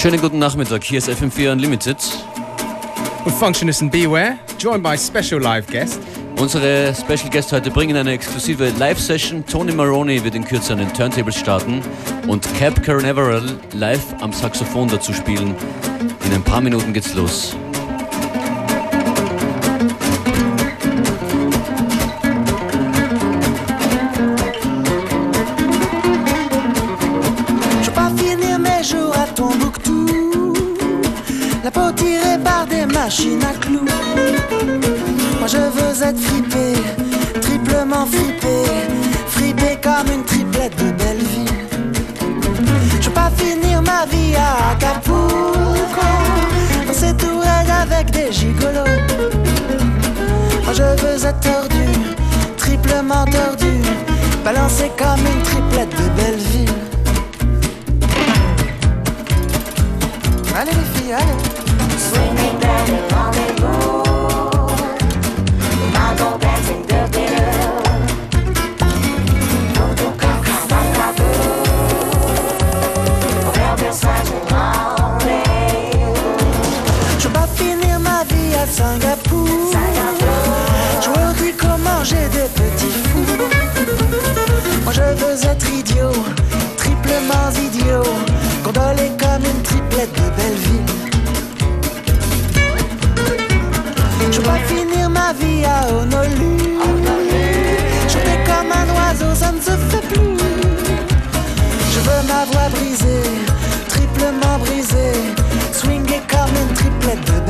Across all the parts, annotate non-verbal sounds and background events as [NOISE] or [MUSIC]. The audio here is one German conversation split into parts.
Schönen guten Nachmittag, hier ist FM4 Unlimited. Und Functionist and Beware, joined by special live guest. Unsere Special Guests heute bringen eine exklusive Live-Session. Tony Maroney wird in Kürze an den Turntables starten und Cap Carnaveral live am Saxophon dazu spielen. In ein paar Minuten geht's los. Machines à clous. Moi je veux être fripé, triplement fripé Fripé comme une triplette de Belleville. Je veux pas finir ma vie à Acapulco Dans ces tourelles avec des gigolos. Moi je veux être tordu, triplement tordu Balancé comme une triplette de Belleville. Allez les filles, allez Singapour. Jouer au tricot, manger des petits fous. Moi je veux être idiot, triplement idiot Gondolé comme une triplette de Belleville. Je veux pas finir ma vie à Honolulu. Chanter comme un oiseau, ça ne se fait plus. Je veux ma voix brisée, triplement brisée Swinguer comme une triplette de Belleville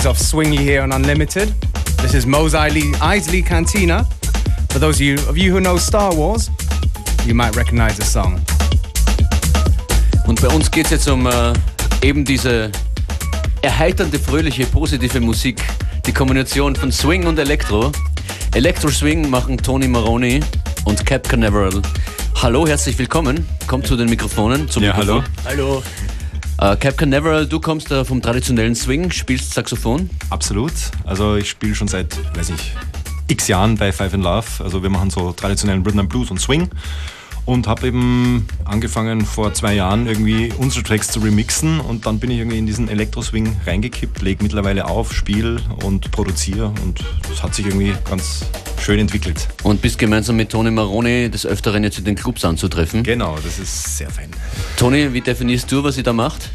things off Swingly here on Unlimited. This is Mos Eisley, Eisley Cantina. For those of you, of you who know Star Wars, you might recognize the song. Und bei uns geht es jetzt um äh, eben diese erheiternde, fröhliche, positive Musik. Die Kombination von Swing und Elektro. Electro Swing machen Tony Maroney und Cap Canaveral. Hallo, herzlich willkommen. Kommt zu den Mikrofonen. Zum Ja, Mikrofon. hallo. Äh, Cap Canaveral, du kommst äh, vom traditionellen Swing, spielst Saxophon. Absolut. Also ich spiele schon seit, weiß ich, x Jahren bei Five in Love. Also wir machen so traditionellen Rhythm and Blues und Swing. Und habe eben angefangen vor zwei Jahren irgendwie unsere Tracks zu remixen und dann bin ich irgendwie in diesen Elektro-Swing reingekippt, lege mittlerweile auf, spiele und produziere und das hat sich irgendwie ganz schön entwickelt. Und bist gemeinsam mit Tony Maroney des Öfteren jetzt in den Clubs anzutreffen. Genau, das ist sehr fein. Tony, wie definierst du, was ihr da macht?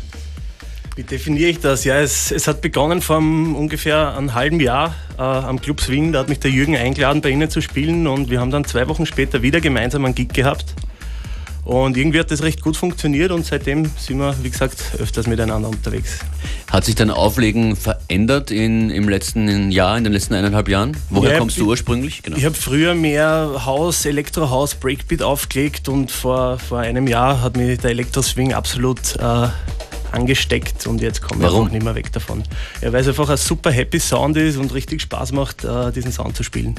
Wie definiere ich das? Ja, es, es hat begonnen vor ungefähr einem halben Jahr äh, am Club Swing. Da hat mich der Jürgen eingeladen, bei ihnen zu spielen und wir haben dann zwei Wochen später wieder gemeinsam einen Gig gehabt. Und irgendwie hat das recht gut funktioniert und seitdem sind wir, wie gesagt, öfters miteinander unterwegs. Hat sich dein Auflegen verändert in, im letzten Jahr, in den letzten eineinhalb Jahren? Woher Ja, kommst du ich- ursprünglich? Genau. Ich habe früher mehr Haus, Elektrohaus, Breakbeat aufgelegt und vor, vor einem Jahr hat mich der Elektroswing absolut äh, angesteckt und jetzt komme ich einfach nicht mehr weg davon. Ja, weil es einfach ein super happy Sound ist und richtig Spaß macht, äh, diesen Sound zu spielen.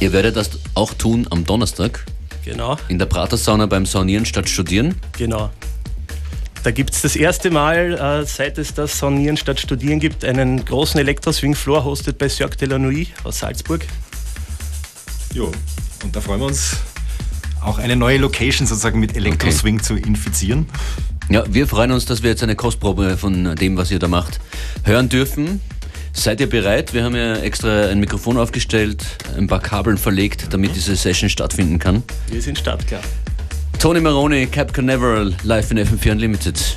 Ihr werdet das auch tun am Donnerstag Genau, in der Pratersauna beim Saunieren statt Studieren. genau. Da gibt es das erste Mal, äh, seit es das Sonieren statt Studieren gibt, einen großen Elektroswing-Floor, hostet bei Cirque de la Nuit aus Salzburg. Jo, und da freuen wir uns auch eine neue Location sozusagen mit Elektro-Swing zu infizieren. Ja, wir freuen uns, dass wir jetzt eine Kostprobe von dem, was ihr da macht, hören dürfen. Seid ihr bereit? Wir haben ja extra ein Mikrofon aufgestellt, ein paar Kabeln verlegt, damit diese Session stattfinden kann. Wir sind startklar. Tony Maroney, Cap Canaveral, live in FM4 Unlimited.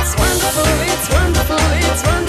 It's wonderful, it's wonderful, it's wonderful.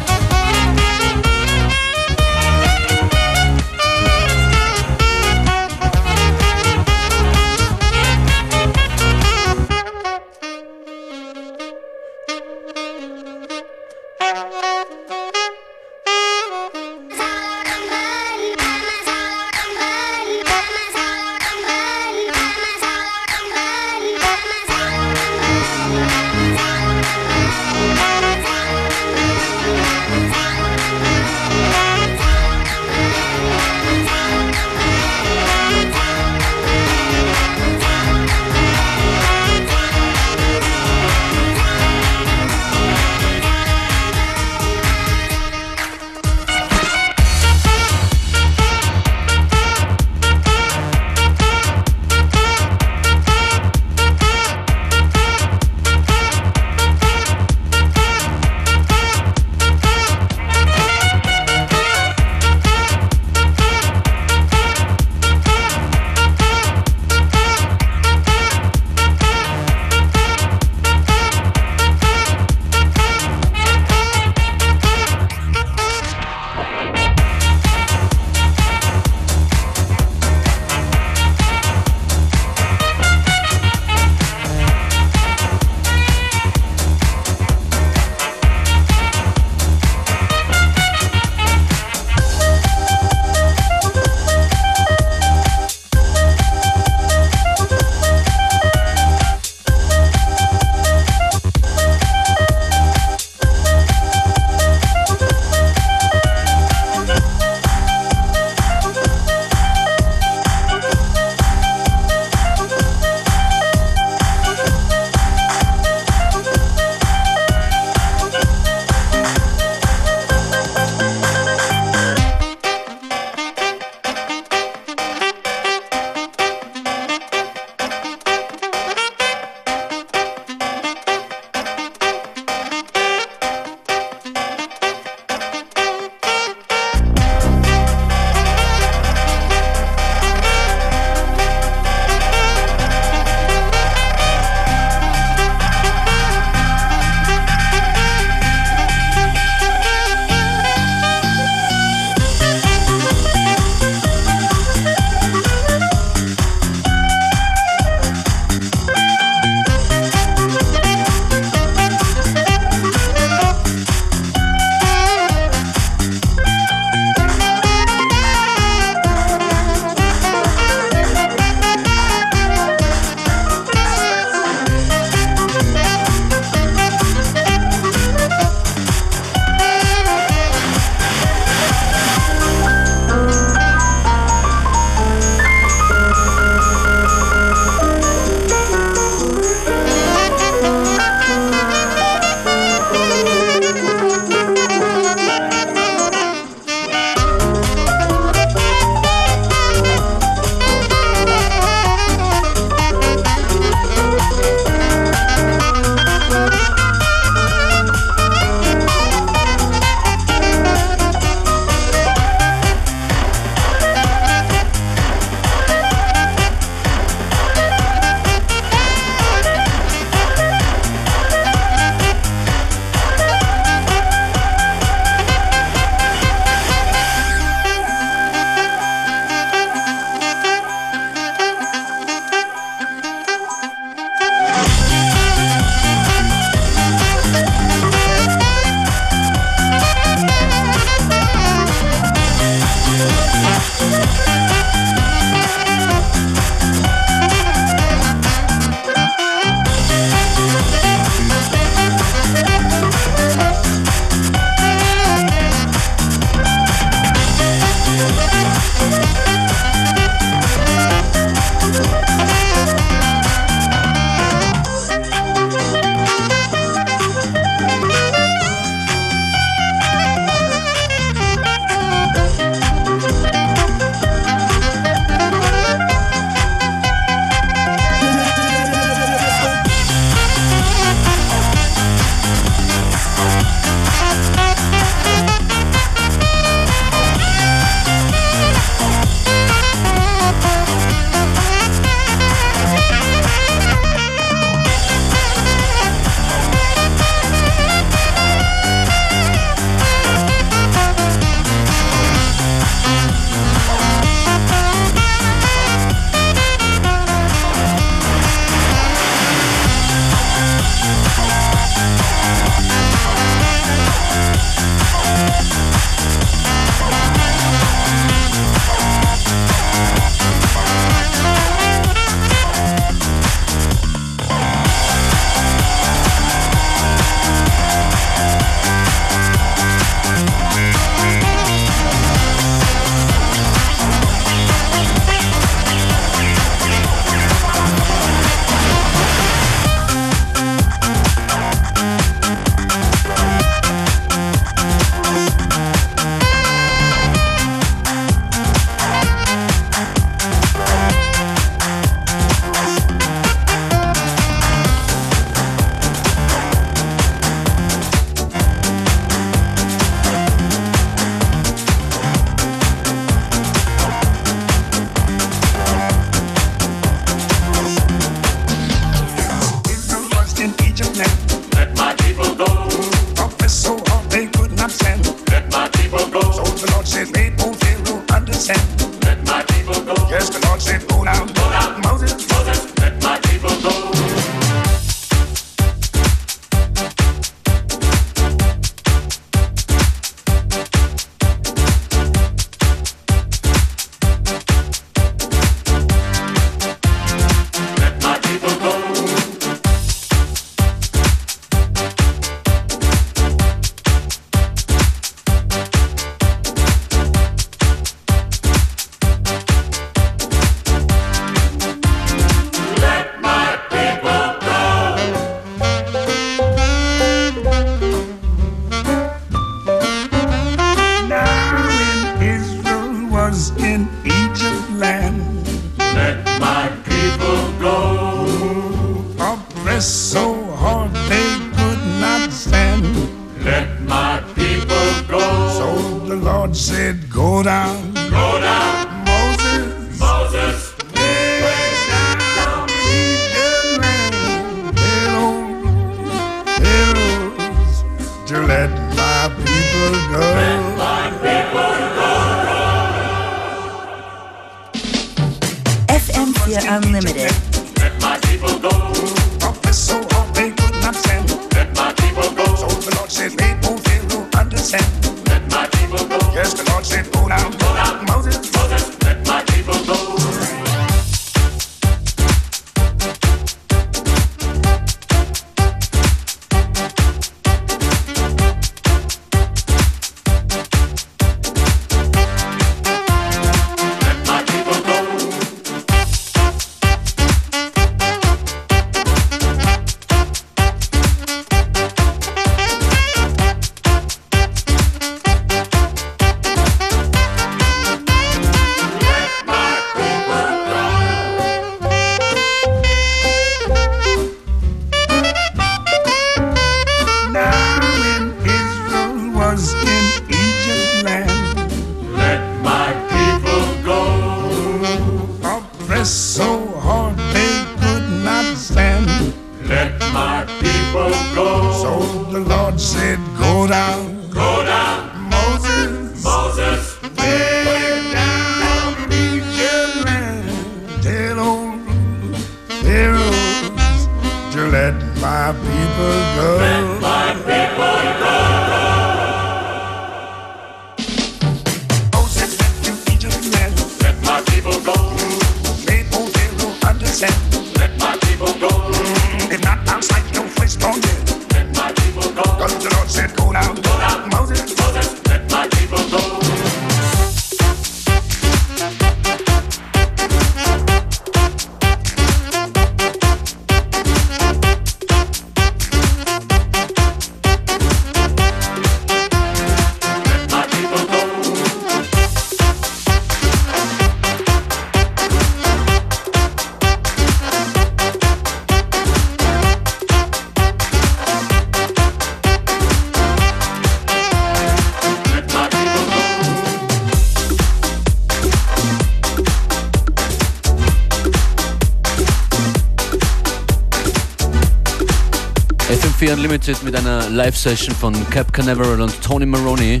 FM4 Unlimited mit einer Live-Session von Cap Canaveral und Tony Maroney.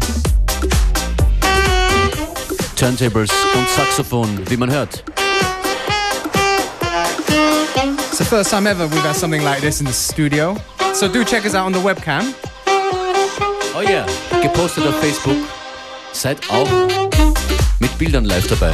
Turntables und Saxophon, wie man hört. It's the first time ever we've had something like this in the studio. So do check us out on the webcam. Oh yeah, gepostet auf Facebook. Seid auch mit Bildern live dabei.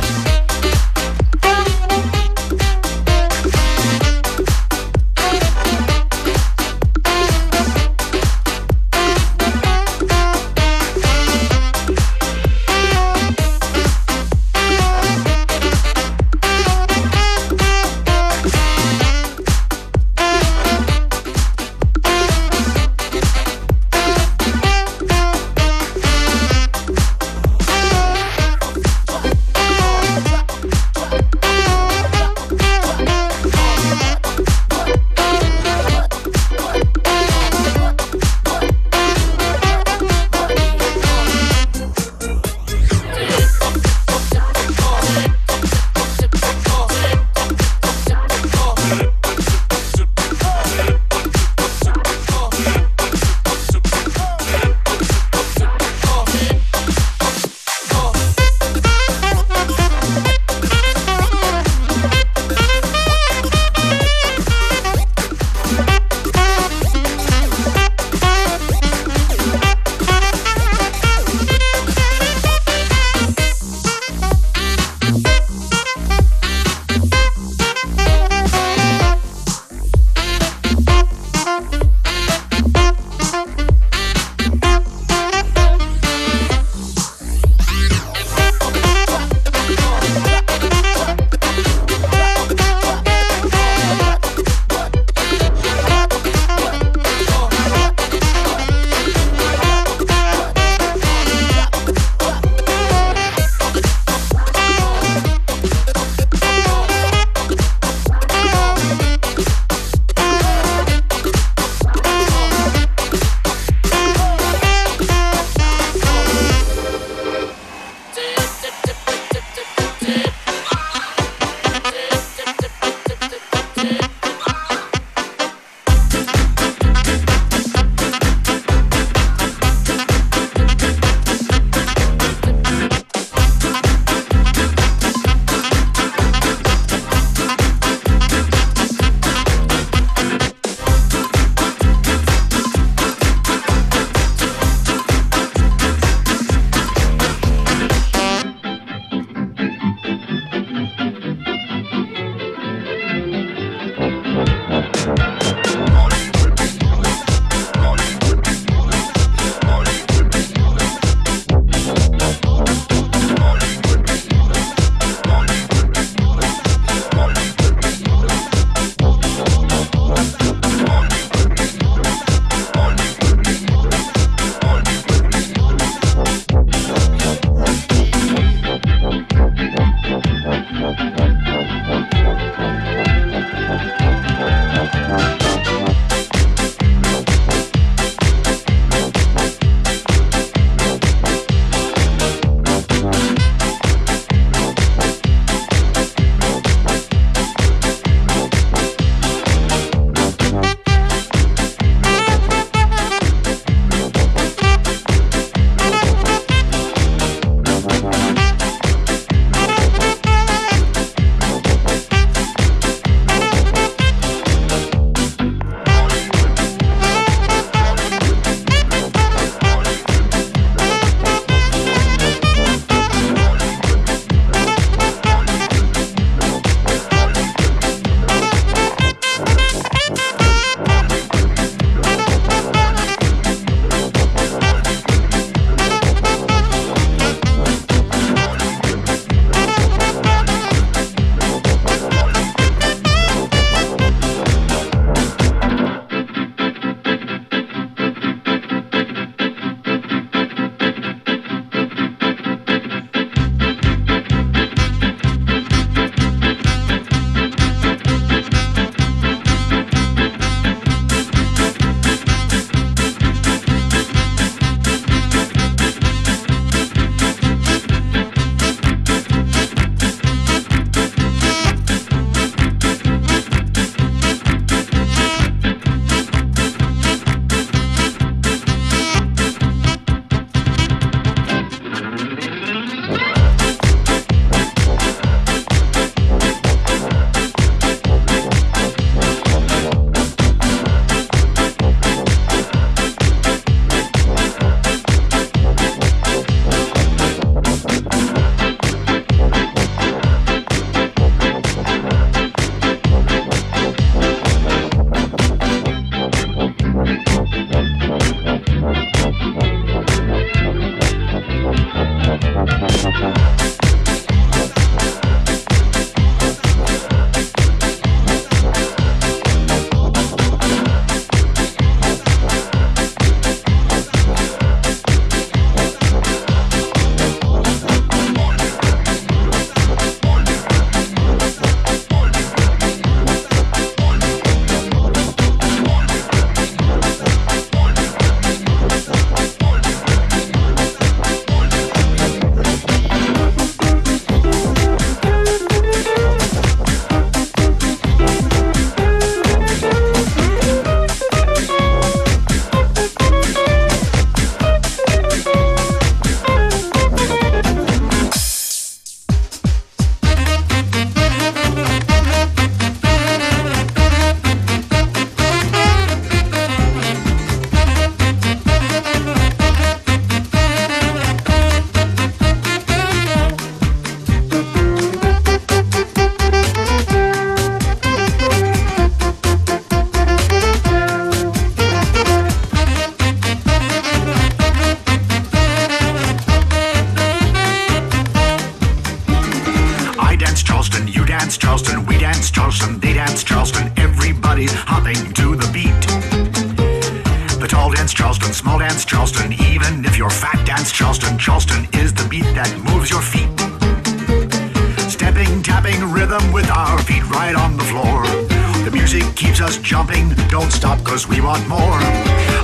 Jumping, don't stop cause we want more.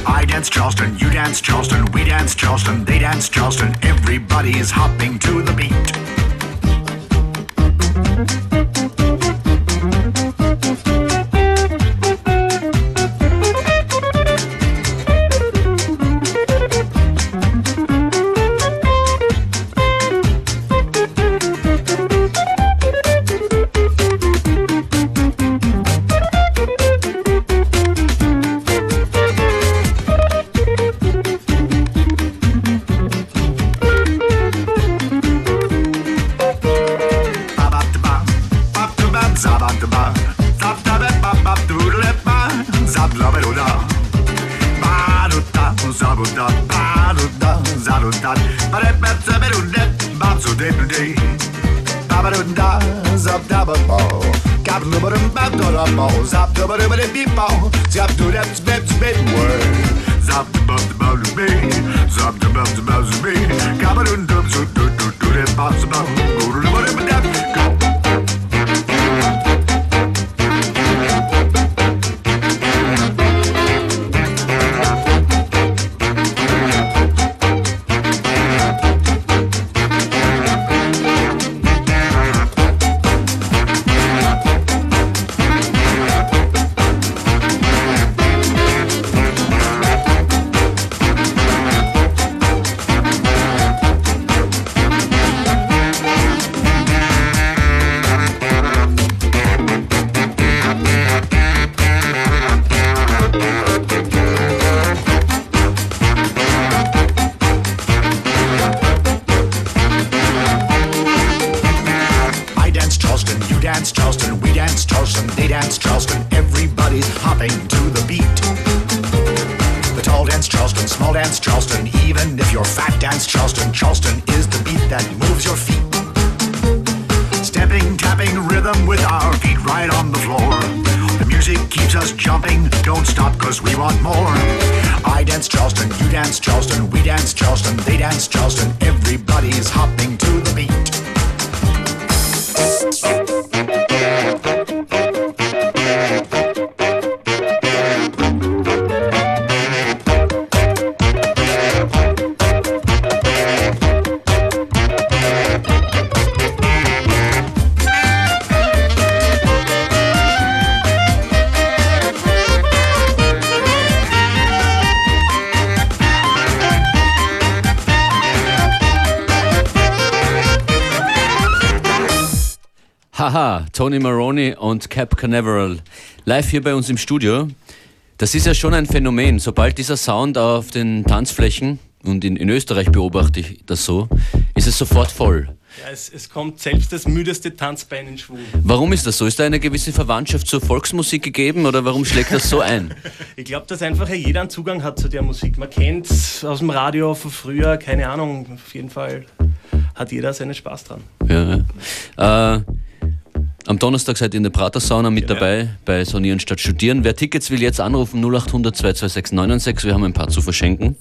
I dance Charleston, you dance Charleston, we dance Charleston, they dance Charleston, everybody's hopping to the beat. Und Cap Canaveral live hier bei uns im Studio. Das ist ja schon ein Phänomen. Sobald dieser Sound auf den Tanzflächen, und in, in Österreich beobachte ich das so, ist es sofort voll. Ja, es, es kommt selbst das müdeste Tanzbein in Schwung. Warum ist das so? Ist da eine gewisse Verwandtschaft zur Volksmusik gegeben oder warum schlägt das so ein? [LAUGHS] Ich glaube, dass einfach jeder einen Zugang hat zu der Musik. Man kennt es aus dem Radio von früher, keine Ahnung. Auf jeden Fall hat jeder seinen Spaß dran. Ja. Äh, am Donnerstag seid ihr in der Prater-Sauna mit dabei bei Sonieren statt Studieren. Wer Tickets will, jetzt anrufen 0800 226 996. Wir haben ein paar zu verschenken.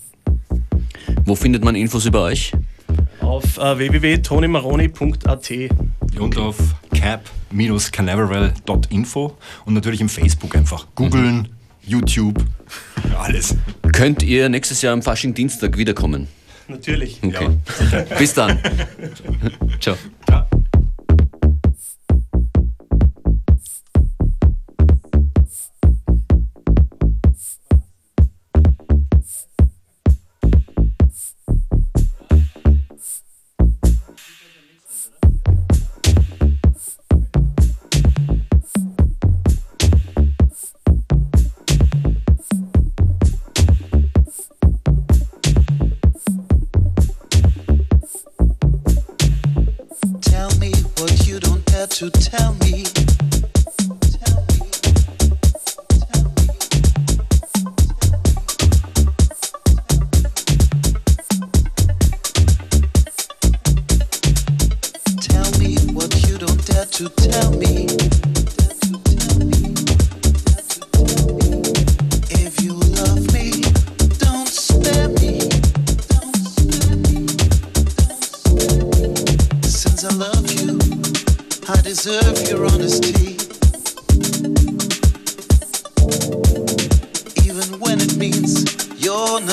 Wo findet man Infos über euch? Auf äh, www.tonymaroni.at. Und auf cap-canaveral.info und natürlich im Facebook einfach googeln, YouTube, alles. Könnt ihr nächstes Jahr am Fasching Dienstag wiederkommen? Natürlich. Okay. Bis dann. [LAUGHS] Ciao. Tell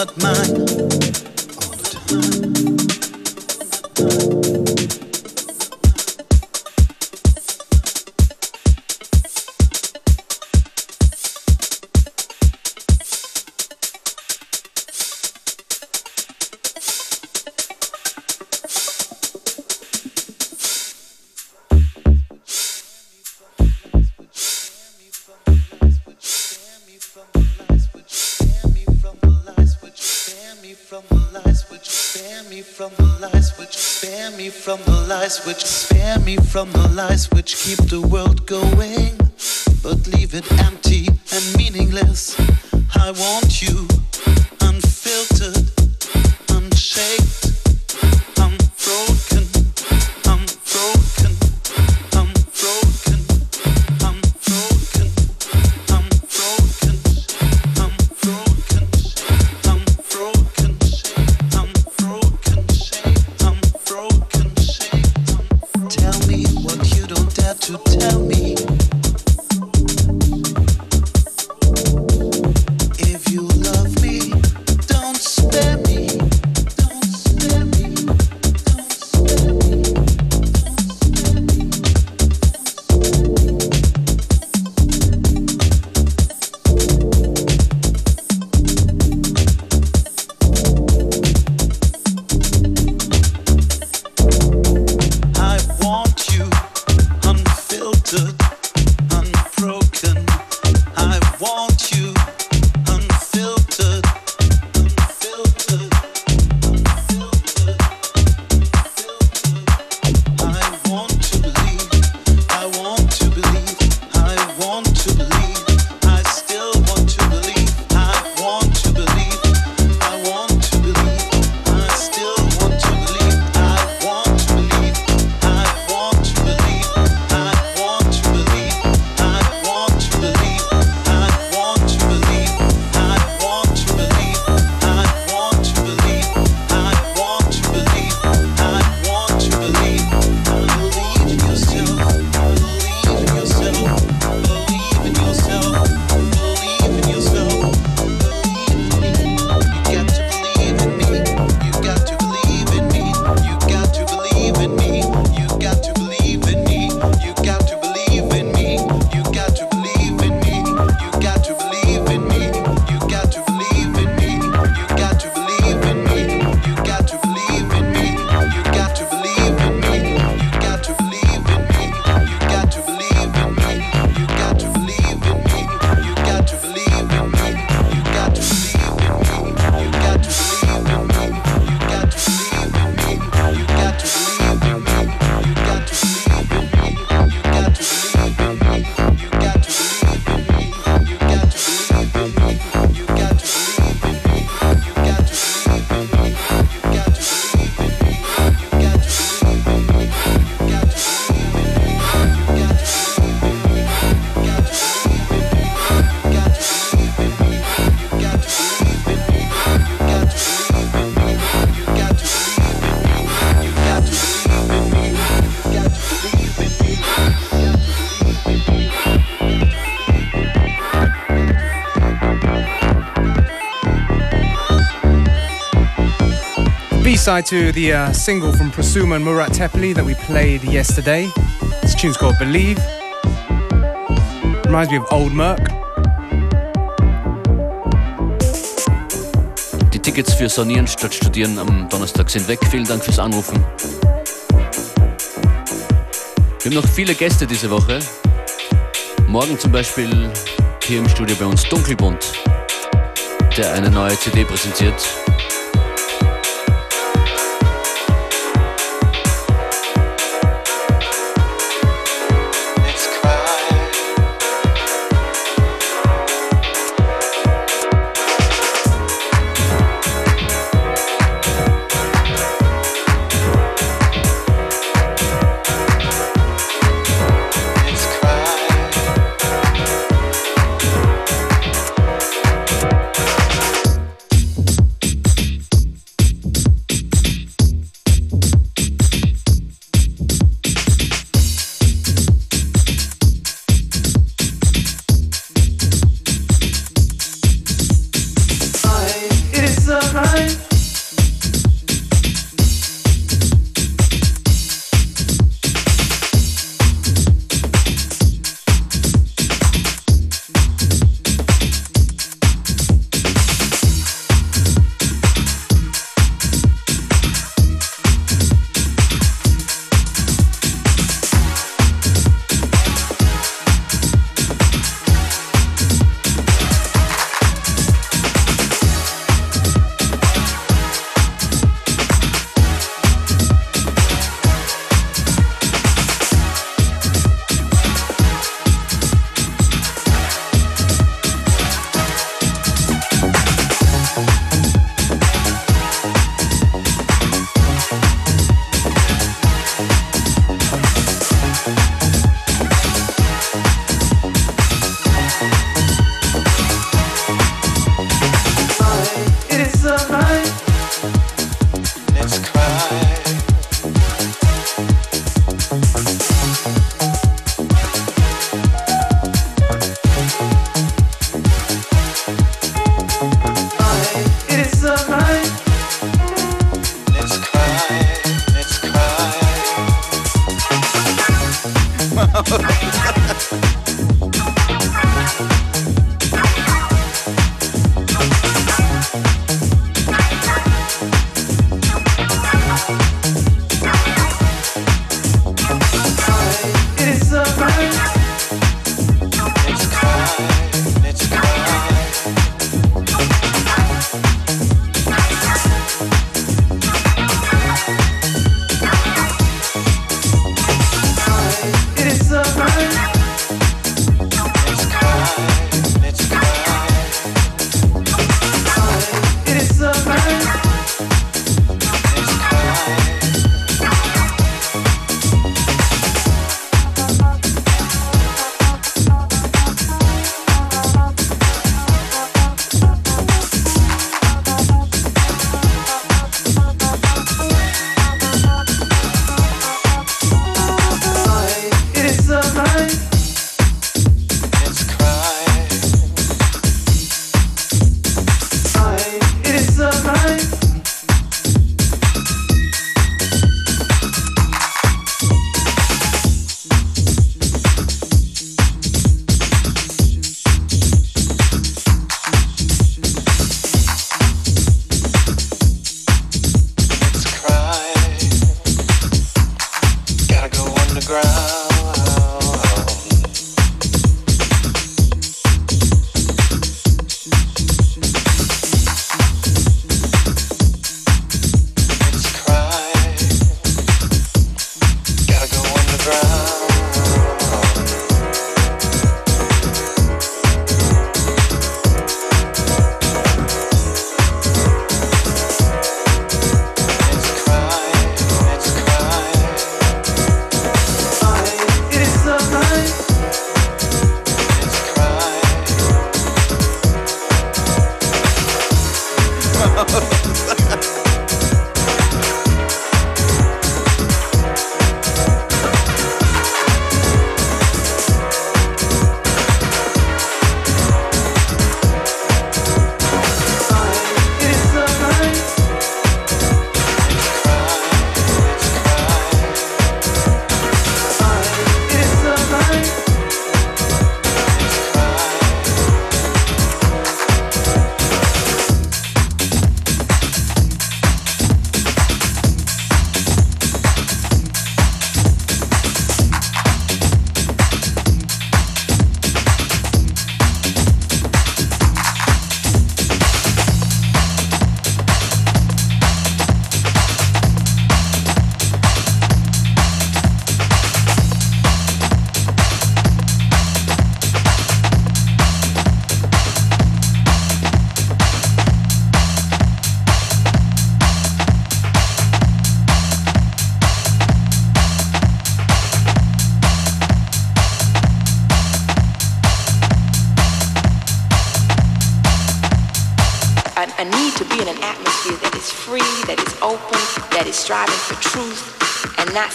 not mine. lies which keep the B-side to the uh, single from Prasuma and Murat Tepeli that we played yesterday. This tune's called Believe. Reminds me of Old Merc. Die Tickets für Sanieren statt Studieren am Donnerstag sind weg. Vielen Dank fürs Anrufen. Wir haben noch viele Gäste diese Woche. Morgen zum Beispiel hier im Studio bei uns Dunkelbund, der eine neue CD präsentiert.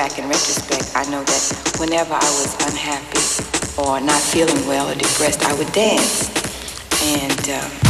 back in retrospect, I know that whenever I was unhappy or not feeling well or depressed, I would dance. And. Um,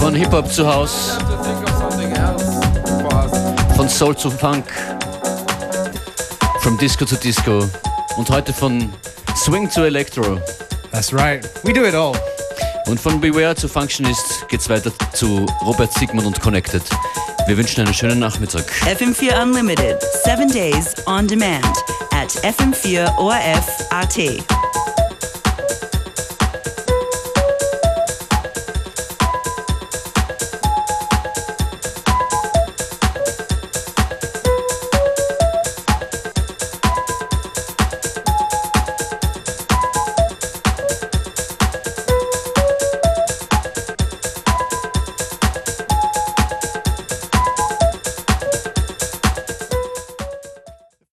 Von Hip-Hop zu Haus, von Soul zu Funk, from Disco zu Disco und heute von Swing zu Electro. That's right. We do it all. Und von Beware zu Functionist geht's weiter zu Robert Sigmund und Connected. Wir wünschen einen schönen Nachmittag. FM4 Unlimited, seven days on demand at FM4 ORF AT.